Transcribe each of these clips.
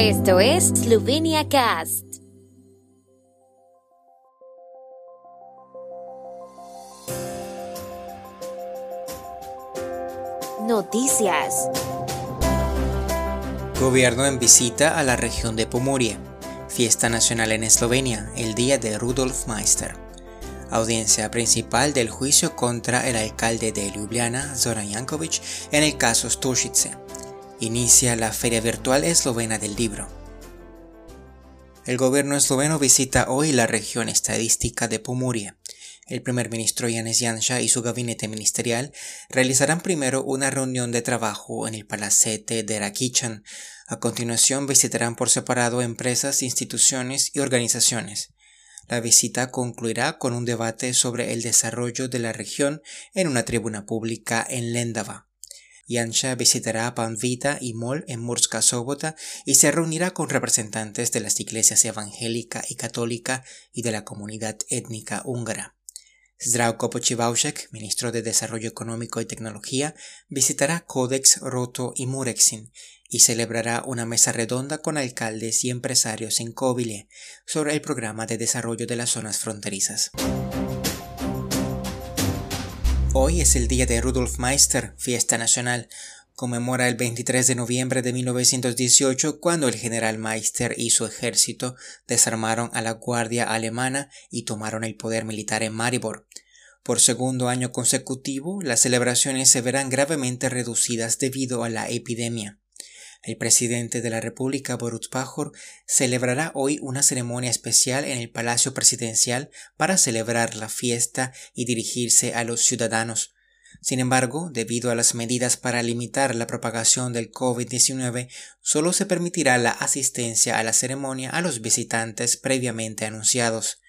Esto es Slovenia Cast. Noticias. Gobierno en visita a la región de Pomoria. Fiesta nacional en Eslovenia, el día de Rudolf Meister. Audiencia principal del juicio contra el alcalde de Ljubljana, Zoran Jankovic, en el caso Stošice. Inicia la Feria Virtual Eslovena del Libro. El gobierno esloveno visita hoy la región estadística de Pomoria. El primer ministro Janez Janša y su gabinete ministerial realizarán primero una reunión de trabajo en el palacete de Rakichan. A continuación visitarán por separado empresas, instituciones y organizaciones. La visita concluirá con un debate sobre el desarrollo de la región en una tribuna pública en Lendava. Yansha visitará Panvita y Mol en Murska Sobota y se reunirá con representantes de las iglesias evangélica y católica y de la comunidad étnica húngara. Zdravko Pochivaushek, ministro de Desarrollo Económico y Tecnología, visitará Codex, Roto y Murexin y celebrará una mesa redonda con alcaldes y empresarios en Kobile sobre el programa de desarrollo de las zonas fronterizas. Hoy es el día de Rudolf Meister, fiesta nacional. Conmemora el 23 de noviembre de 1918 cuando el general Meister y su ejército desarmaron a la guardia alemana y tomaron el poder militar en Maribor. Por segundo año consecutivo, las celebraciones se verán gravemente reducidas debido a la epidemia. El presidente de la República, Borut Pajor, celebrará hoy una ceremonia especial en el Palacio Presidencial para celebrar la fiesta y dirigirse a los ciudadanos. Sin embargo, debido a las medidas para limitar la propagación del COVID-19, solo se permitirá la asistencia a la ceremonia a los visitantes previamente anunciados.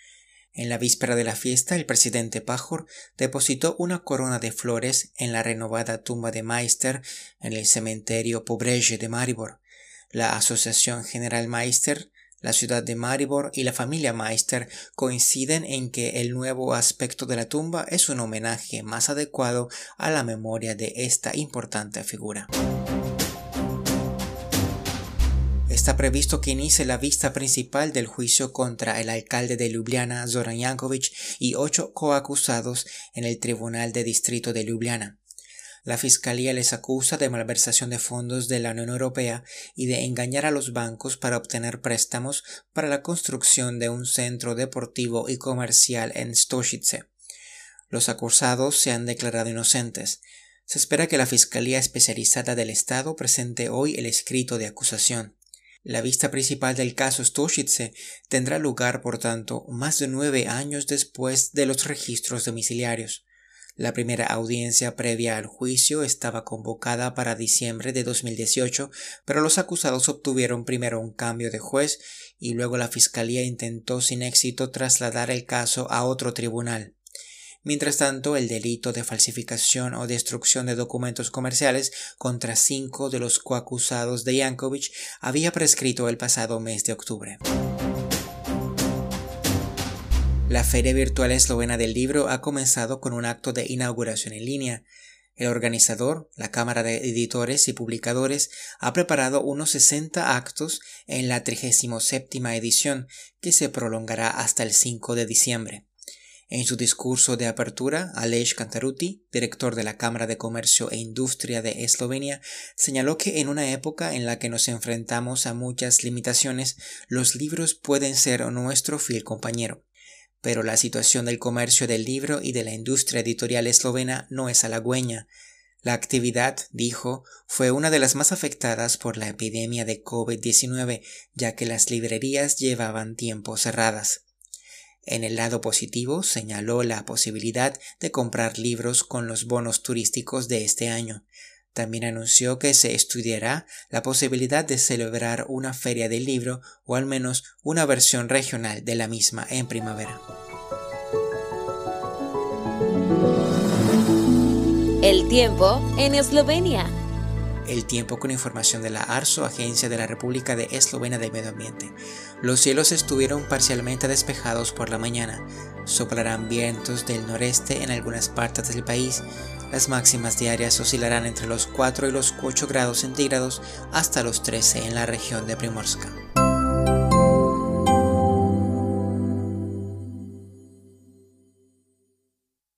En la víspera de la fiesta, el presidente Pajor depositó una corona de flores en la renovada tumba de Meister en el cementerio Pobreje de Maribor. La Asociación General Meister, la ciudad de Maribor y la familia Meister coinciden en que el nuevo aspecto de la tumba es un homenaje más adecuado a la memoria de esta importante figura. Está previsto que inicie la vista principal del juicio contra el alcalde de Ljubljana, Zoran Jankovic, y ocho coacusados en el Tribunal de Distrito de Ljubljana. La Fiscalía les acusa de malversación de fondos de la Unión Europea y de engañar a los bancos para obtener préstamos para la construcción de un centro deportivo y comercial en Stošice. Los acusados se han declarado inocentes. Se espera que la Fiscalía Especializada del Estado presente hoy el escrito de acusación. La vista principal del caso Stošice tendrá lugar, por tanto, más de nueve años después de los registros domiciliarios. La primera audiencia previa al juicio estaba convocada para diciembre de 2018, pero los acusados obtuvieron primero un cambio de juez y luego la Fiscalía intentó sin éxito trasladar el caso a otro tribunal. Mientras tanto, el delito de falsificación o destrucción de documentos comerciales contra cinco de los coacusados de Yankovic había prescrito el pasado mes de octubre. La Feria Virtual Eslovena del Libro ha comenzado con un acto de inauguración en línea. El organizador, la Cámara de Editores y Publicadores, ha preparado unos 60 actos en la 37 edición, que se prolongará hasta el 5 de diciembre. En su discurso de apertura, Alej Kantaruti, director de la Cámara de Comercio e Industria de Eslovenia, señaló que en una época en la que nos enfrentamos a muchas limitaciones, los libros pueden ser nuestro fiel compañero. Pero la situación del comercio del libro y de la industria editorial eslovena no es halagüeña. La actividad, dijo, fue una de las más afectadas por la epidemia de COVID-19, ya que las librerías llevaban tiempo cerradas. En el lado positivo señaló la posibilidad de comprar libros con los bonos turísticos de este año. También anunció que se estudiará la posibilidad de celebrar una feria del libro o al menos una versión regional de la misma en primavera. El tiempo en Eslovenia. El tiempo con información de la ARSO, Agencia de la República de Eslovenia del Medio Ambiente. Los cielos estuvieron parcialmente despejados por la mañana. Soplarán vientos del noreste en algunas partes del país. Las máximas diarias oscilarán entre los 4 y los 8 grados centígrados hasta los 13 en la región de Primorska.